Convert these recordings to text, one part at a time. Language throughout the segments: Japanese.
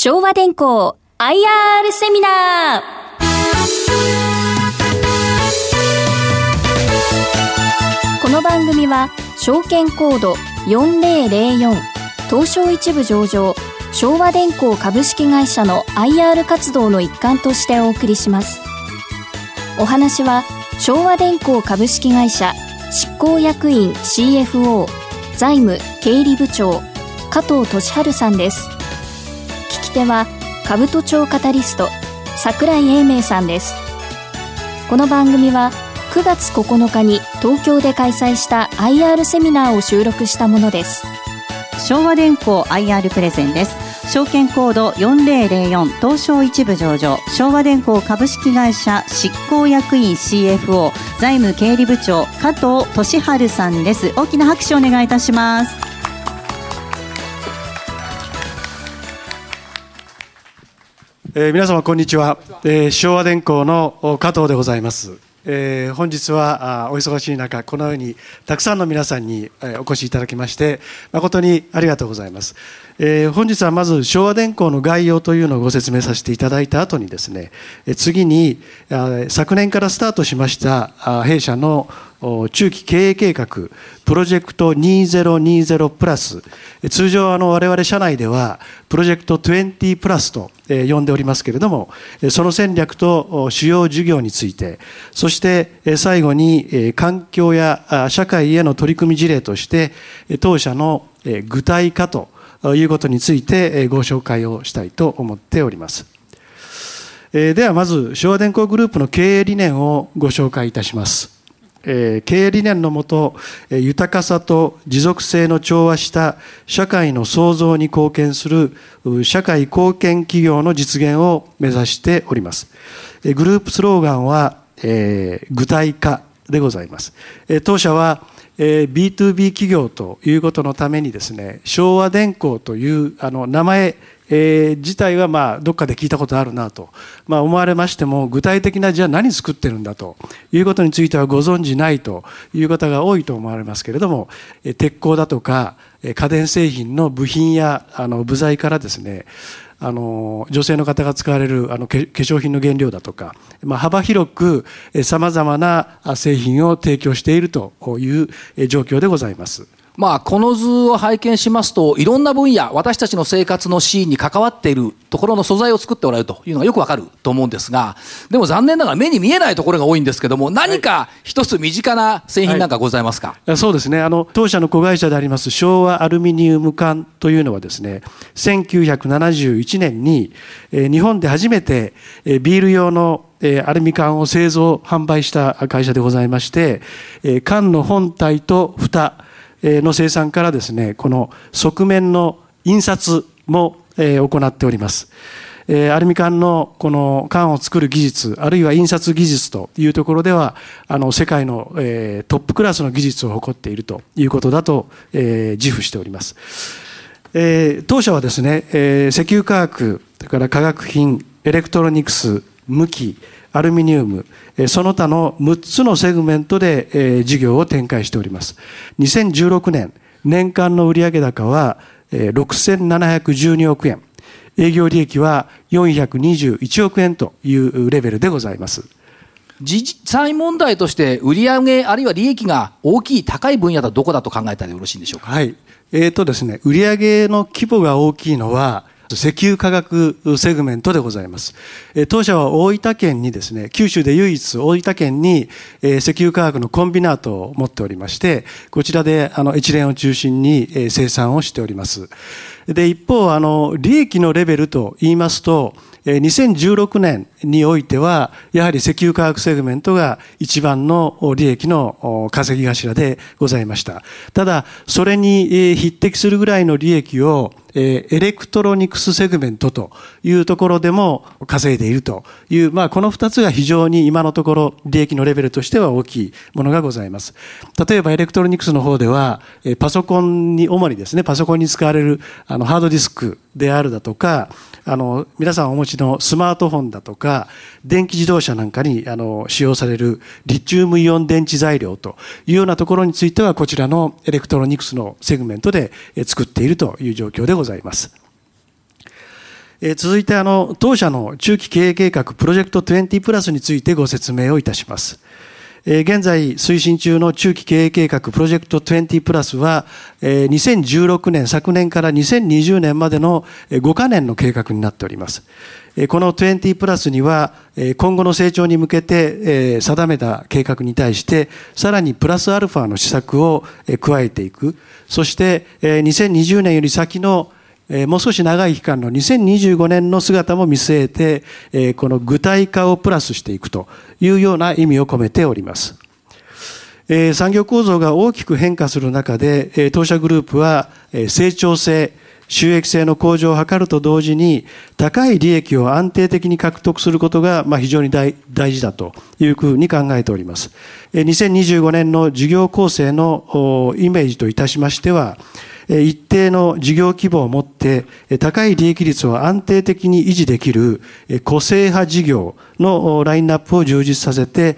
昭和電工 IR セミナー。この番組は証券コード4004東証一部上場昭和電工株式会社の IR 活動の一環としてお送りします。お話は昭和電工株式会社執行役員 CFO 財務経理部長加藤俊治さんです。き手は兜町カタリスト桜井英明さんです。この番組は9月9日に東京で開催した IR セミナーを収録したものです。昭和電工 IR プレゼンです。証券コード4004東証一部上場。昭和電工株式会社執行役員 CFO 財務経理部長加藤俊治さんです。大きな拍手をお願いいたします。えー、皆様こんにちは、えー、昭和電工の加藤でございます。えー、本日はお忙しい中このようにたくさんの皆さんに、え、お越しいただきまして誠にありがとうございます、え、本日はまず昭和電工の概要というのをご説明させていただいた後にですね、え次にあ昨年からスタートしましたあ弊社の中期経営計画プロジェクト2020プラス。通常あの我々社内ではプロジェクト20プラスと呼んでおりますけれどもその戦略と主要事業についてそして最後に環境や社会への取り組み事例として当社の具体化ということについてご紹介をしたいと思っております。ではまず昭和電工グループの経営理念をご紹介いたします。え経営理念のもと豊かさと持続性の調和した社会の創造に貢献する社会貢献企業の実現を目指しております。グループスローガンは具体化でございます。当社は B2B 企業ということのためにですね昭和電工というあの名前えー、自体はまあどっかで聞いたことあるなと、まあ、思われましても具体的なじゃあ何作ってるんだということについてはご存じないという方が多いと思われますけれどもえ鉄鋼だとか家電製品の部品やあの部材からですねあの女性の方が使われるあの化粧品の原料だとか、まあ、幅広くさまざまな製品を提供しているという状況でございます。まあ、この図を拝見しますと、いろんな分野、私たちの生活のシーンに関わっているところの素材を作っておられるというのがよくわかると思うんですが、でも残念ながら目に見えないところが多いんですけども、何か一つ身近な製品なんかございますか、はい、そうですね。あの、当社の子会社であります昭和アルミニウム管というのはですね、1971年に、え、日本で初めて、え、ビール用のアルミ缶を製造販売した会社でございまして、缶の本体と蓋の生産からですね、この側面の印刷も行っております。アルミ缶のこの缶を作る技術、あるいは印刷技術というところでは、あの世界のトップクラスの技術を誇っているということだと自負しております。え当社はですね、石油化学、それから化学品、エレクトロニクス、無機、アルミニウム、その他の6つのセグメントで事業を展開しております。2016年、年間の売上高は6712億円。営業利益は421億円というレベルでございます。実際問題として売上あるいは利益が大きい高い分野だとどこだと考えたらよろしいんでしょうか？はい。えっ、ー、とですね、売上の規模が大きいのは石油化学セグメントでございます。当社は大分県にですね、九州で唯一大分県に石油化学のコンビナートを持っておりまして、こちらであの一連を中心に生産をしております。で、一方、あの、利益のレベルと言いますと、2016年においては、やはり石油化学セグメントが一番の利益の稼ぎ頭でございました。ただ、それに匹敵するぐらいの利益を、エレクトロニクスセグメントというところでも稼いでいるという、まあ、この二つが非常に今のところ利益のレベルとしては大きいものがございます。例えばエレクトロニクスの方では、パソコンに、主にですね、パソコンに使われるあのハードディスクであるだとか、あの、皆さんお持ちのスマートフォンだとか、電気自動車なんかにあの使用されるリチウムイオン電池材料というようなところについては、こちらのエレクトロニクスのセグメントで作っているという状況でございます。え続いてあの当社の中期経営計画プロジェクト20プラスについてご説明をいたします。え現在推進中の中期経営計画プロジェクト20プラスは2016年昨年から2020年までの5カ年の計画になっております。この20プラスには今後の成長に向けて定めた計画に対してさらにプラスアルファの施策を加えていくそして2020年より先のもう少し長い期間の2025年の姿も見据えてこの具体化をプラスしていくというような意味を込めております。産業構造が大きく変化する中で当社グループは成長性収益性の向上を図ると同時に高い利益を安定的に獲得することが非常に大事だというふうに考えております。2025年の事業構成のイメージといたしましては一定の事業規模を持って高い利益率を安定的に維持できる個性派事業のラインナップを充実させて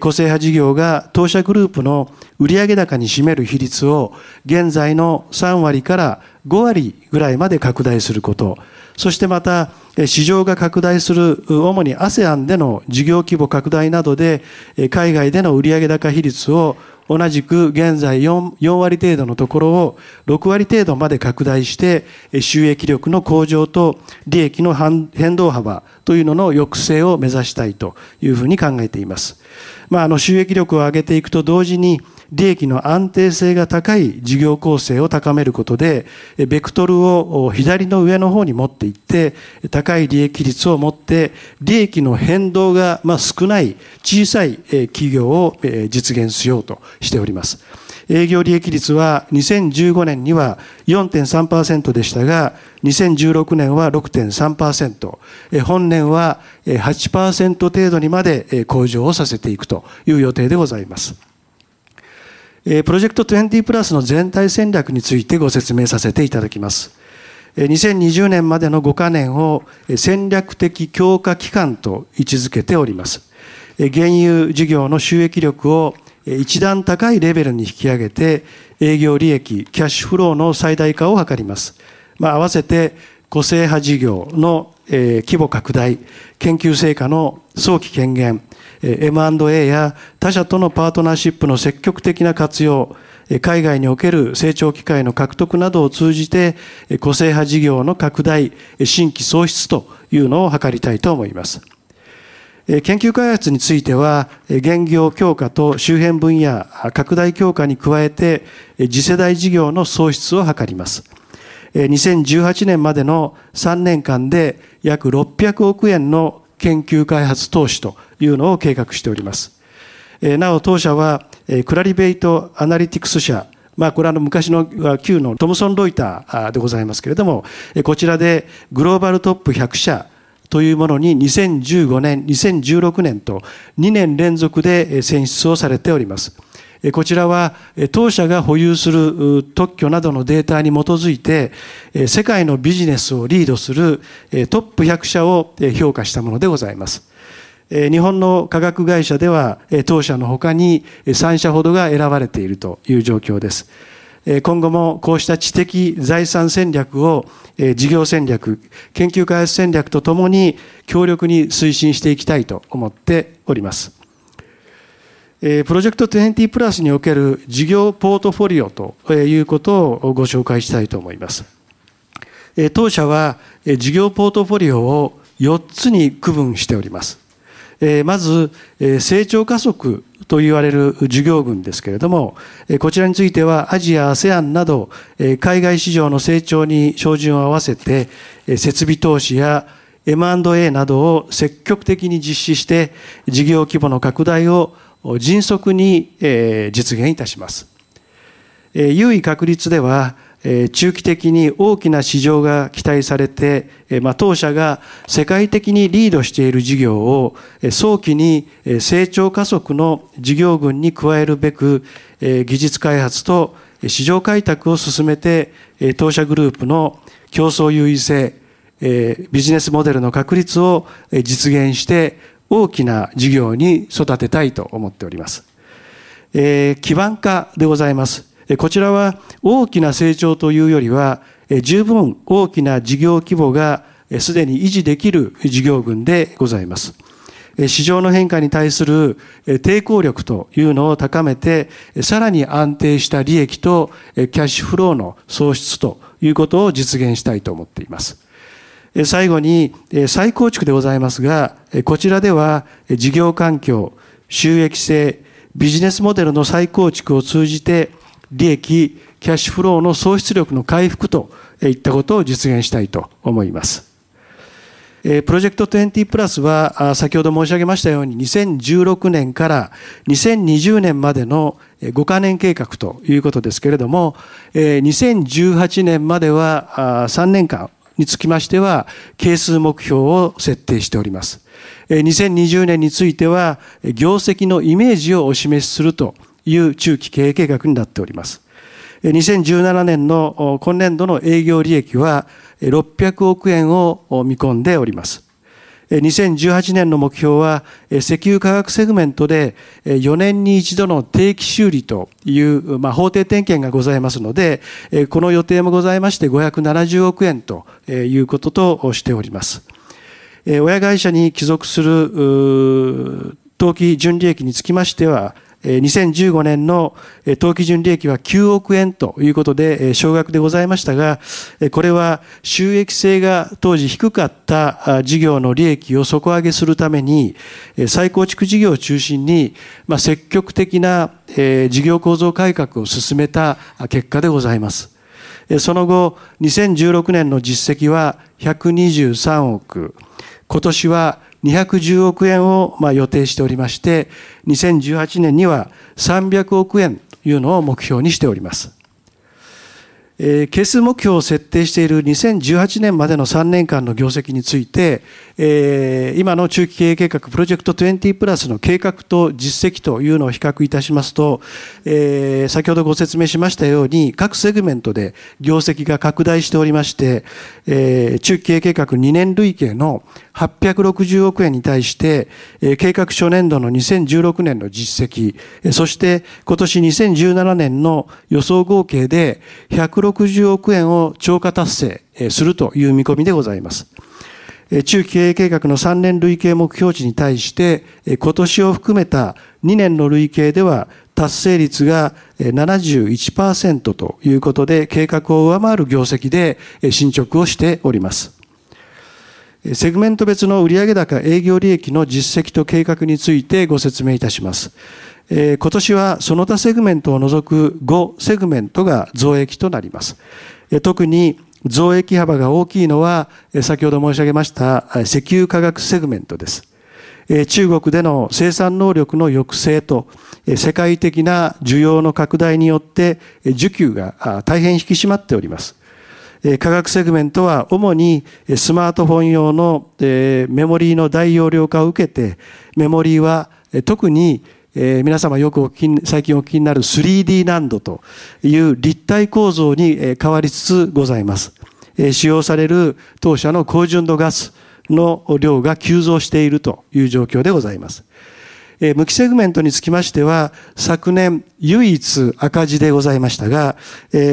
個性派事業が当社グループの売上高に占める比率を現在の3割から5割ぐらいまで拡大すること、そしてまた市場が拡大する主に ASEAN での事業規模拡大などで海外での売上高比率を同じく現在 4, 4割程度のところを6割程度まで拡大して収益力の向上と利益の変動幅というのの抑制を目指したいというふうに考えています。まあ、あの収益力を上げていくと同時に利益の安定性が高い事業構成を高めることで、ベクトルを左の上の方に持っていって、高い利益率を持って、利益の変動が少ない小さい企業を実現しようとしております。営業利益率は2015年には4.3%でしたが、2016年は6.3%、本年は8%程度にまで向上をさせていくという予定でございます。えプロジェクト20プラスの全体戦略についてご説明させていただきます。2020年までの5カ年を戦略的強化期間と位置づけております。原油事業の収益力を一段高いレベルに引き上げて営業利益、キャッシュフローの最大化を図ります。まあ、合わせて個性派事業の規模拡大、研究成果の早期権限、M&A や他社とのパートナーシップの積極的な活用、海外における成長機会の獲得などを通じて、個性派事業の拡大、新規創出というのを図りたいと思います。研究開発については、現業強化と周辺分野拡大強化に加えて、次世代事業の創出を図ります。2018年までの3年間で約600億円の研究開発投資というのを計画しております。なお当社はクラリベイトアナリティクス社まあ、これはあの昔の旧のトムソン・ロイターでございますけれども、こちらでグローバルトップ100社というものに2015年、2016年と2年連続で選出をされております。こちらは当社が保有する特許などのデータに基づいて世界のビジネスをリードするトップ100社を評価したものでございます。日本の科学会社では当社の他に3社ほどが選ばれているという状況です。今後もこうした知的財産戦略を事業戦略、研究開発戦略とともに強力に推進していきたいと思っております。プロジェクト20プラスにおける事業ポートフォリオということをご紹介したいと思います。当社は事業ポートフォリオを4つに区分しております。まず、成長加速と言われる事業群ですけれども、こちらについてはアジア、ASEAN など海外市場の成長に照準を合わせて設備投資や M&A などを積極的に実施して事業規模の拡大を迅速に実現いたします。優位確率では、中期的に大きな市場が期待されて、当社が世界的にリードしている事業を早期に成長加速の事業群に加えるべく、技術開発と市場開拓を進めて、当社グループの競争優位性、ビジネスモデルの確立を実現して、大きな事業に育てたいと思っております。えー、基盤化でございます。こちらは大きな成長というよりは、十分大きな事業規模がすでに維持できる事業群でございます。市場の変化に対する抵抗力というのを高めて、さらに安定した利益とキャッシュフローの創出ということを実現したいと思っています。最後に再構築でございますが、こちらでは事業環境、収益性、ビジネスモデルの再構築を通じて利益、キャッシュフローの創出力の回復といったことを実現したいと思います。プロジェクト20プラスは先ほど申し上げましたように2016年から2020年までの5カ年計画ということですけれども2018年までは3年間につきましては係数目標を設定しております。2020年については業績のイメージをお示しするという中期経営計画になっております。2017年の今年度の営業利益は600億円を見込んでおります。2018年の目標は石油化学セグメントで4年に一度の定期修理という、まあ、法定点検がございますのでこの予定もございまして570億円ということとしております。親会社に帰属する当期純利益につきましては2015年の当期純利益は9億円ということで少額でございましたが、これは収益性が当時低かった事業の利益を底上げするために、再構築事業を中心に積極的な事業構造改革を進めた結果でございます。その後、2016年の実績は123億、今年は210億円をま予定しておりまして、2018年には300億円というのを目標にしております。え係数目標を設定している2018年までの3年間の業績について、え今の中期経営計画プロジェクト20プラスの計画と実績というのを比較いたしますと、え先ほどご説明しましたように各セグメントで業績が拡大しておりまして、え中期経営計画2年累計の860億円に対して、え計画初年度の2016年の実績、そして今年2017年の予想合計で160 60億円を超過達成するという見込みでございます。中期経営計画の3年累計目標値に対して、今年を含めた2年の累計では達成率が71%ということで、計画を上回る業績で進捗をしております。セグメント別の売上高営業利益の実績と計画についてご説明いたします。今年はその他セグメントを除く5セグメントが増益となります。特に増益幅が大きいのは、先ほど申し上げました石油化学セグメントです。中国での生産能力の抑制と世界的な需要の拡大によって需給が大変引き締まっております。化学セグメントは主にスマートフォン用のメモリーの大容量化を受けて、メモリーは特にえ皆様よくお聞き最近お聞きになる 3D 難度という立体構造に変わりつつございます。え使用される当社の高純度ガスの量が急増しているという状況でございます。無機セグメントにつきましては、昨年唯一赤字でございましたが、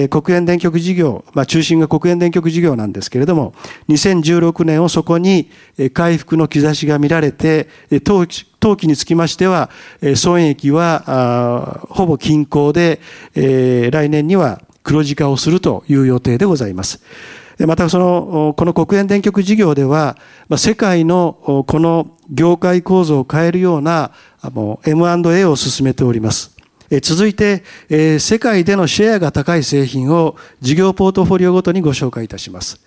国営電極事業、まあ、中心が国営電極事業なんですけれども、2016年をそこに回復の兆しが見られて、当当期につきましては、損益はほぼ均衡で、来年には黒字化をするという予定でございます。またその、この国営電極事業では、世界のこの業界構造を変えるような M&A を進めております。続いて、世界でのシェアが高い製品を事業ポートフォリオごとにご紹介いたします。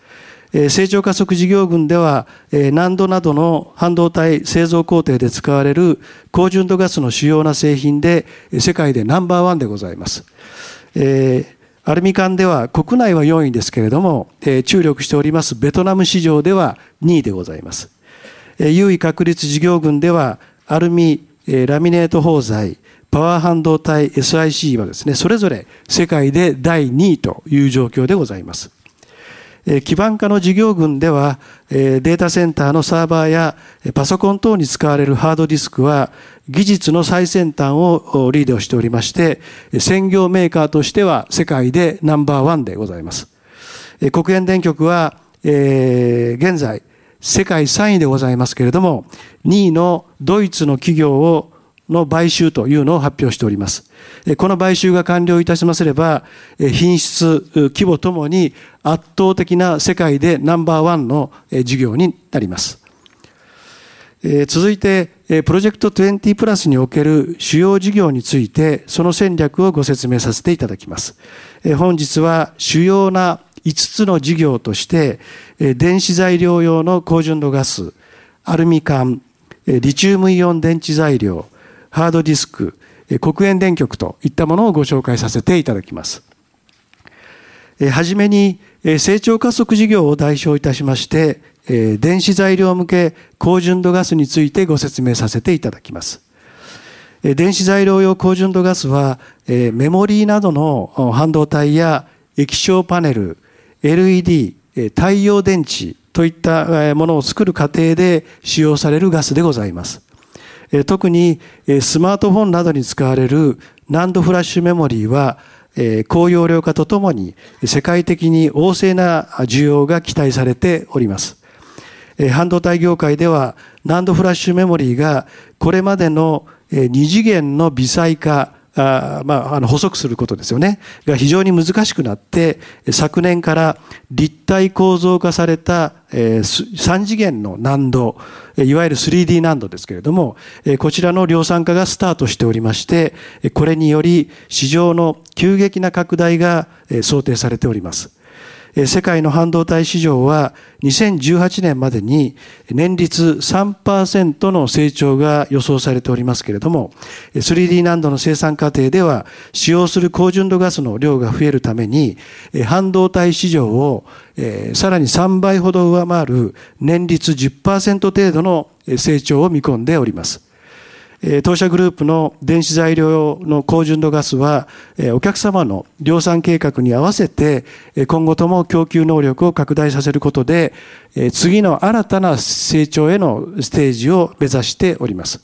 成長加速事業群では、難度などの半導体製造工程で使われる高純度ガスの主要な製品で世界でナンバーワンでございます。アルミ缶では国内は4位ですけれども、え注力しておりますベトナム市場では2位でございます。え優位確立事業群ではアルミ、えラミネート包材、パワー半導体 SIC はですね、それぞれ世界で第2位という状況でございます。基盤化の事業群では、データセンターのサーバーやパソコン等に使われるハードディスクは、技術の最先端をリードしておりまして、専業メーカーとしては世界でナンバーワンでございます。国営電極は、え、現在、世界3位でございますけれども、2位のドイツの企業をの買収というのを発表しております。この買収が完了いたしますれば、品質、規模ともに圧倒的な世界でナンバーワンの事業になります。続いて、プロジェクト20プラスにおける主要事業について、その戦略をご説明させていただきます。本日は主要な5つの事業として、電子材料用の高純度ガス、アルミ缶、リチウムイオン電池材料、ハードディスク、黒煙電極といったものをご紹介させていただきます。はじめに、成長加速事業を代表いたしまして、電子材料向け高純度ガスについてご説明させていただきます。電子材料用高純度ガスは、メモリーなどの半導体や液晶パネル、LED、太陽電池といったものを作る過程で使用されるガスでございます。特にスマートフォンなどに使われるナンドフラッシュメモリーは高容量化とともに世界的に旺盛な需要が期待されております。半導体業界ではナンドフラッシュメモリーがこれまでの二次元の微細化あまあ、あの補足することですよねが非常に難しくなって昨年から立体構造化された、えー、3次元の難度いわゆる 3D 難度ですけれどもこちらの量産化がスタートしておりましてこれにより市場の急激な拡大が想定されております。世界の半導体市場は2018年までに年率3%の成長が予想されておりますけれども 3D 難度の生産過程では使用する高純度ガスの量が増えるために半導体市場をさらに3倍ほど上回る年率10%程度の成長を見込んでおります。当社グループの電子材料の高純度ガスは、お客様の量産計画に合わせて、今後とも供給能力を拡大させることで、次の新たな成長へのステージを目指しております。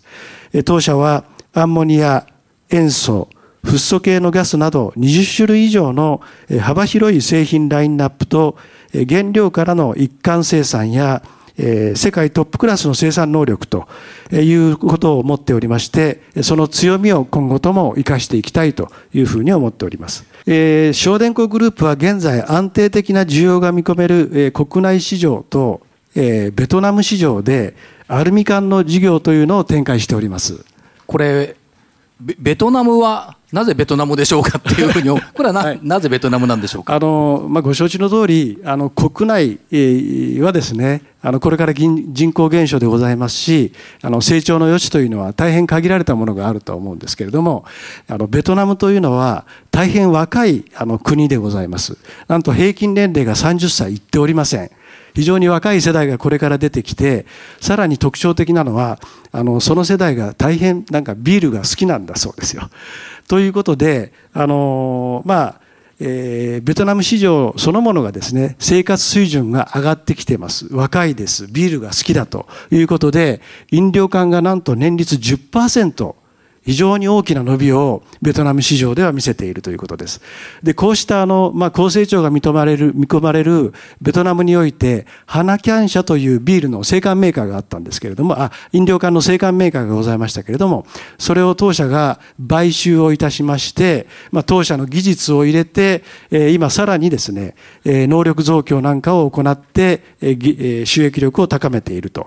当社はアンモニア、塩素、フッ素系のガスなど20種類以上の幅広い製品ラインナップと原料からの一貫生産やえ世界トップクラスの生産能力ということを持っておりまして、その強みを今後とも生かしていきたいというふうに思っております。えー、小電工グループは現在安定的な需要が見込める、え国内市場と、えベトナム市場でアルミ缶の事業というのを展開しております。これベトナムはなぜベトナムでしょうかっていうふうに、これはなはい、なぜベトナムなんでしょうか？あの、まあ、ご承知の通り、あの国内はですね、あのこれから人口減少でございますし、あの成長の余地というのは大変限られたものがあると思うんですけれども、あのベトナムというのは大変若いあの国でございます。なんと平均年齢が30歳いっておりません。非常に若い世代がこれから出てきて、さらに特徴的なのは、あの、その世代が大変なんかビールが好きなんだそうですよ。ということで、あの、まあ、えー、ベトナム市場そのものがですね、生活水準が上がってきてます。若いです。ビールが好きだということで、飲料館がなんと年率10%、非常に大きな伸びをベトナム市場では見せているということです。で、こうしたあの、まあ、高成長が認まれる、見込まれるベトナムにおいて、花キャン社というビールの生産メーカーがあったんですけれども、あ、飲料缶の生産メーカーがございましたけれども、それを当社が買収をいたしまして、まあ、当社の技術を入れて、えー、今さらにですね、えー、能力増強なんかを行って、えー、収益力を高めていると。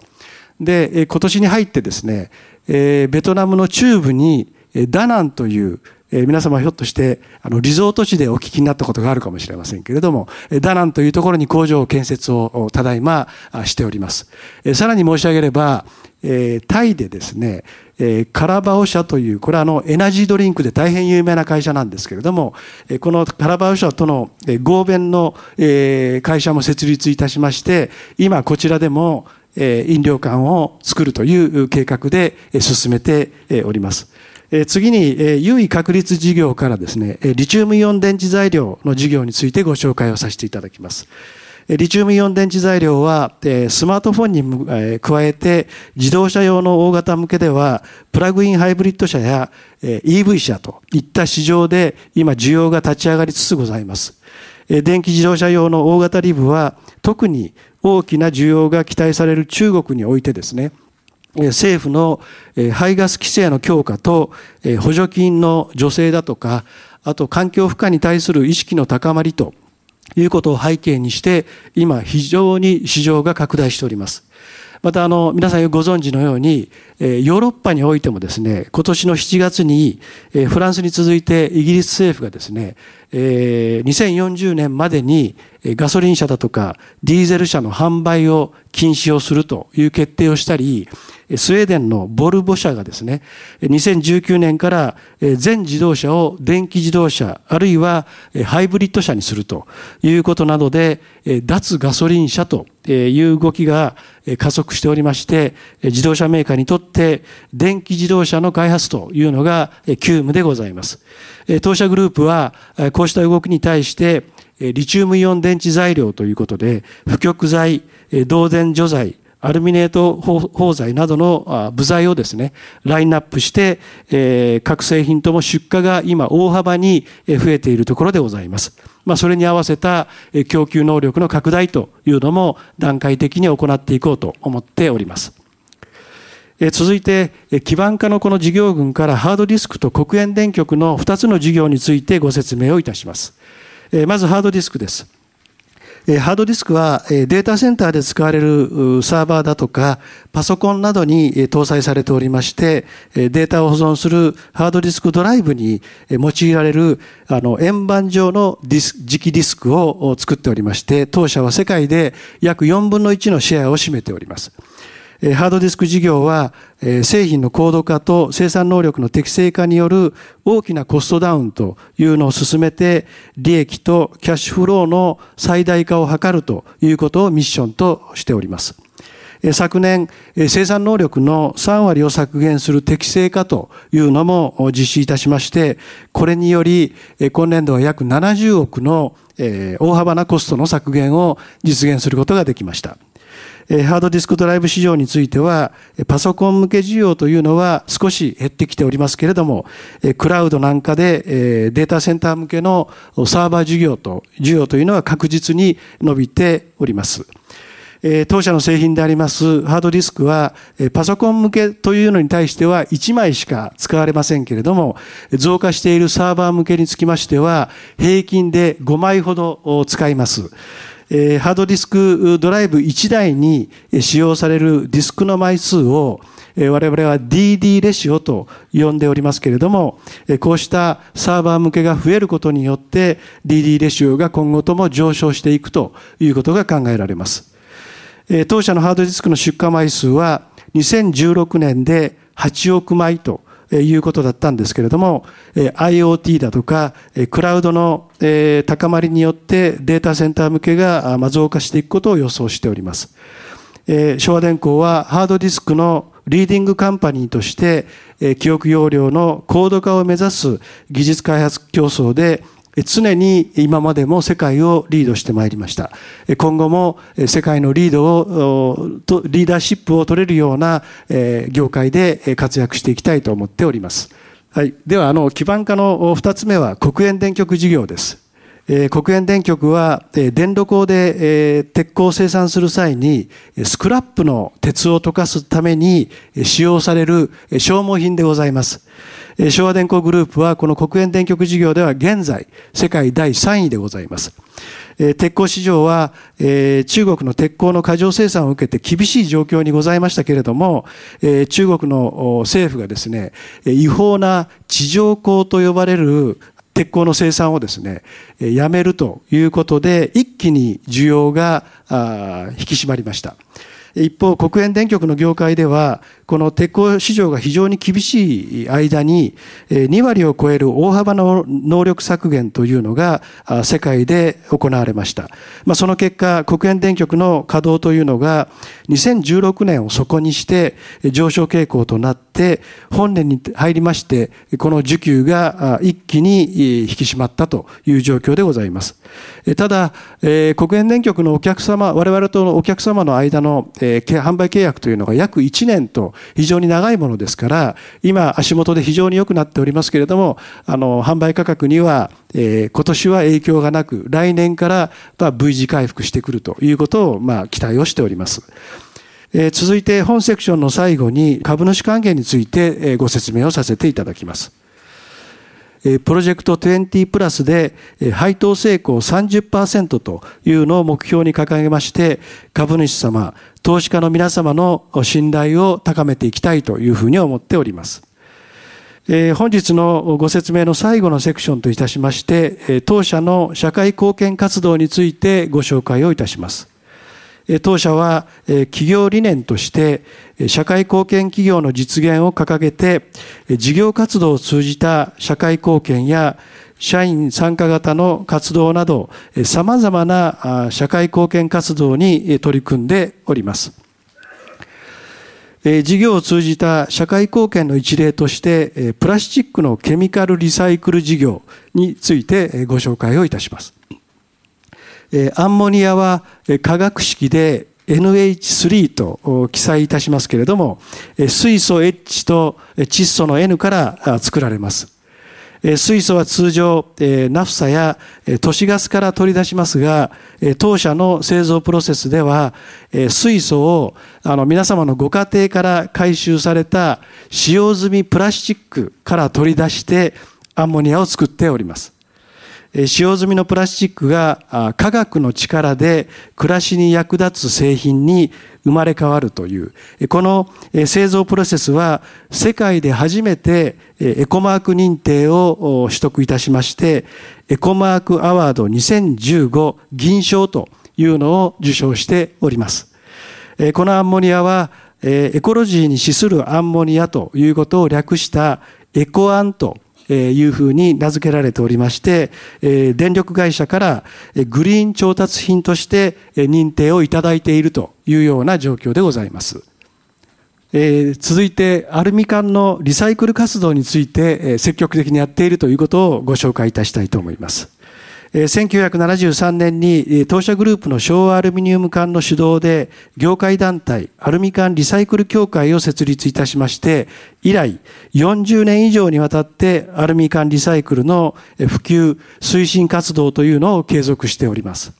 で、今年に入ってですね、え、ベトナムの中部にダナンという、え、皆様ひょっとしてあのリゾート地でお聞きになったことがあるかもしれませんけれどもダナンというところに工場建設をただいましております。え、さらに申し上げれば、え、タイでですね、え、カラバオ社という、これはあのエナジードリンクで大変有名な会社なんですけれども、え、このカラバオ社との、え、合弁の、え、会社も設立いたしまして、今こちらでも、飲料館を作るという計画で進めております。次に、優位確立事業からですね、リチウムイオン電池材料の事業についてご紹介をさせていただきます。リチウムイオン電池材料は、スマートフォンに加えて、自動車用の大型向けでは、プラグインハイブリッド車や EV 車といった市場で今需要が立ち上がりつつございます。電気自動車用の大型リブは特に大きな需要が期待される中国においてですね、政府の排ガス規制の強化と補助金の助成だとか、あと環境負荷に対する意識の高まりということを背景にして、今非常に市場が拡大しております。またあの皆さんご存知のようにヨーロッパにおいてもですね今年の7月にフランスに続いてイギリス政府がですね2040年までにガソリン車だとかディーゼル車の販売を禁止をするという決定をしたりスウェーデンのボルボ社がですね、2019年から全自動車を電気自動車、あるいはハイブリッド車にするということなどで、脱ガソリン車という動きが加速しておりまして、自動車メーカーにとって電気自動車の開発というのが急務でございます。当社グループはこうした動きに対して、リチウムイオン電池材料ということで、不極材、導電除剤、アルミネート包材などの部材をですね、ラインナップして、え各製品とも出荷が今大幅に増えているところでございます。まあ、それに合わせた供給能力の拡大というのも段階的に行っていこうと思っております。続いて、基盤化のこの事業群からハードディスクと黒煙電極の2つの事業についてご説明をいたします。まずハードディスクです。ハードディスクはデータセンターで使われるサーバーだとかパソコンなどに搭載されておりましてデータを保存するハードディスクドライブに用いられるあの円盤状のディス磁気ディスクを作っておりまして当社は世界で約4分の1のシェアを占めております。ハードディスク事業は製品の高度化と生産能力の適正化による大きなコストダウンというのを進めて利益とキャッシュフローの最大化を図るということをミッションとしております。昨年、生産能力の3割を削減する適正化というのも実施いたしまして、これにより、今年度は約70億の大幅なコストの削減を実現することができました。ハードディスクドライブ市場については、パソコン向け需要というのは少し減ってきておりますけれども、クラウドなんかでデータセンター向けのサーバー事業と、需要というのは確実に伸びております。当社の製品でありますハードディスクはパソコン向けというのに対しては1枚しか使われませんけれども増加しているサーバー向けにつきましては平均で5枚ほど使います。えハードディスクドライブ1台に使用されるディスクの枚数を我々は DD レシオと呼んでおりますけれども、こうしたサーバー向けが増えることによって DD レシオが今後とも上昇していくということが考えられます。当社のハードディスクの出荷枚数は2016年で8億枚ということだったんですけれども、IoT だとか、クラウドの高まりによってデータセンター向けが増加していくことを予想しております。昭和電工はハードディスクのリーディングカンパニーとして、記憶容量の高度化を目指す技術開発競争で常に今までも世界をリードしてまいりました。今後も世界のリードを、リーダーシップを取れるような業界で活躍していきたいと思っております。はい。では、あの、基盤化の二つ目は黒煙電極事業です。黒煙電極は電炉鋼で鉄鋼を生産する際にスクラップの鉄を溶かすために使用される消耗品でございます。昭和電工グループはこの黒煙電極事業では現在世界第3位でございます。鉄鋼市場は中国の鉄鋼の過剰生産を受けて厳しい状況にございましたけれども中国の政府がですね違法な地上鋼と呼ばれる鉄鋼の生産をですねやめるということで一気に需要が引き締まりました。一方、黒煙電極の業界では、この鉄鋼市場が非常に厳しい間に、2割を超える大幅な能力削減というのが世界で行われました。まあ、その結果、黒煙電極の稼働というのが2016年を底にして上昇傾向となって、本年に入りまして、この需給が一気に引き締まったという状況でございます。ただ、国営電局のお客様、我々とお客様の間の、販売契約というのが約1年と非常に長いものですから、今、足元で非常に良くなっておりますけれども、あの販売価格には、えー、今年は影響がなく、来年から、ま、V 字回復してくるということを、まあ、期待をしております。えー、続いて本セクションの最後に株主還元について、えー、ご説明をさせていただきます。プロジェクト20プラスで配当成功30%というのを目標に掲げまして株主様、投資家の皆様の信頼を高めていきたいというふうに思っております。本日のご説明の最後のセクションといたしまして当社の社会貢献活動についてご紹介をいたします。当社は企業理念として社会貢献企業の実現を掲げて事業活動を通じた社会貢献や社員参加型の活動など様々な社会貢献活動に取り組んでおります。事業を通じた社会貢献の一例としてプラスチックのケミカルリサイクル事業についてご紹介をいたします。アンモニアは化学式で NH3 と記載いたしますけれども、水素 H と窒素の N から作られます。水素は通常、ナフサや都市ガスから取り出しますが、当社の製造プロセスでは、水素をあの皆様のご家庭から回収された使用済みプラスチックから取り出してアンモニアを作っております。使用済みのプラスチックが科学の力で暮らしに役立つ製品に生まれ変わるという、この製造プロセスは世界で初めてエコマーク認定を取得いたしまして、エコマークアワード2015銀賞というのを受賞しております。このアンモニアはエコロジーに資するアンモニアということを略したエコアンとえいうふうに名付けられておりまして、え電力会社からグリーン調達品として認定をいただいているというような状況でございます。え続いて、アルミ缶のリサイクル活動について積極的にやっているということをご紹介いたしたいと思います。1973年に当社グループの昭和アルミニウム缶の主導で業界団体アルミ缶リサイクル協会を設立いたしまして以来40年以上にわたってアルミ缶リサイクルの普及推進活動というのを継続しております。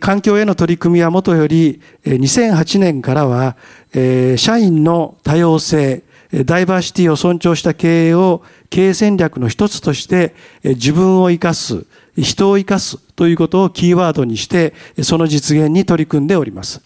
環境への取り組みはもとより2008年からは社員の多様性ダイバーシティを尊重した経営を経営戦略の一つとして自分を生かす、人を生かすということをキーワードにしてその実現に取り組んでおります。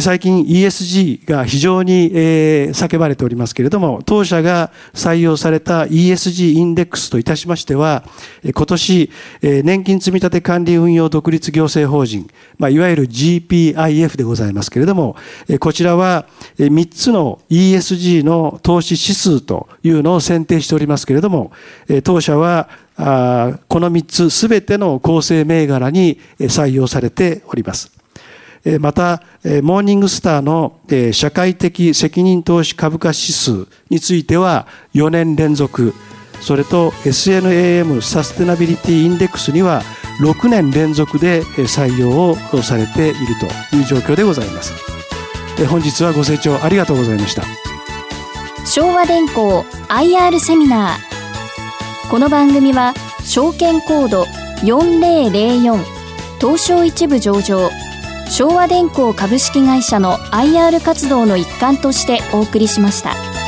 最近 ESG が非常に叫ばれておりますけれども、当社が採用された ESG インデックスといたしましては、今年、年金積立管理運用独立行政法人、いわゆる GPIF でございますけれども、こちらは3つの ESG の投資指数というのを選定しておりますけれども、当社はこの3つすべての構成銘柄に採用されております。また、モーニングスターの社会的責任投資株価指数については4年連続、それと SNAM サステナビリティインデックスには6年連続で採用をされているという状況でございます。本日はご清聴ありがとうございました。昭和電工 IR セミナー。この番組は証券コード4004東証一部上場昭和電工株式会社の IR 活動の一環としてお送りしました。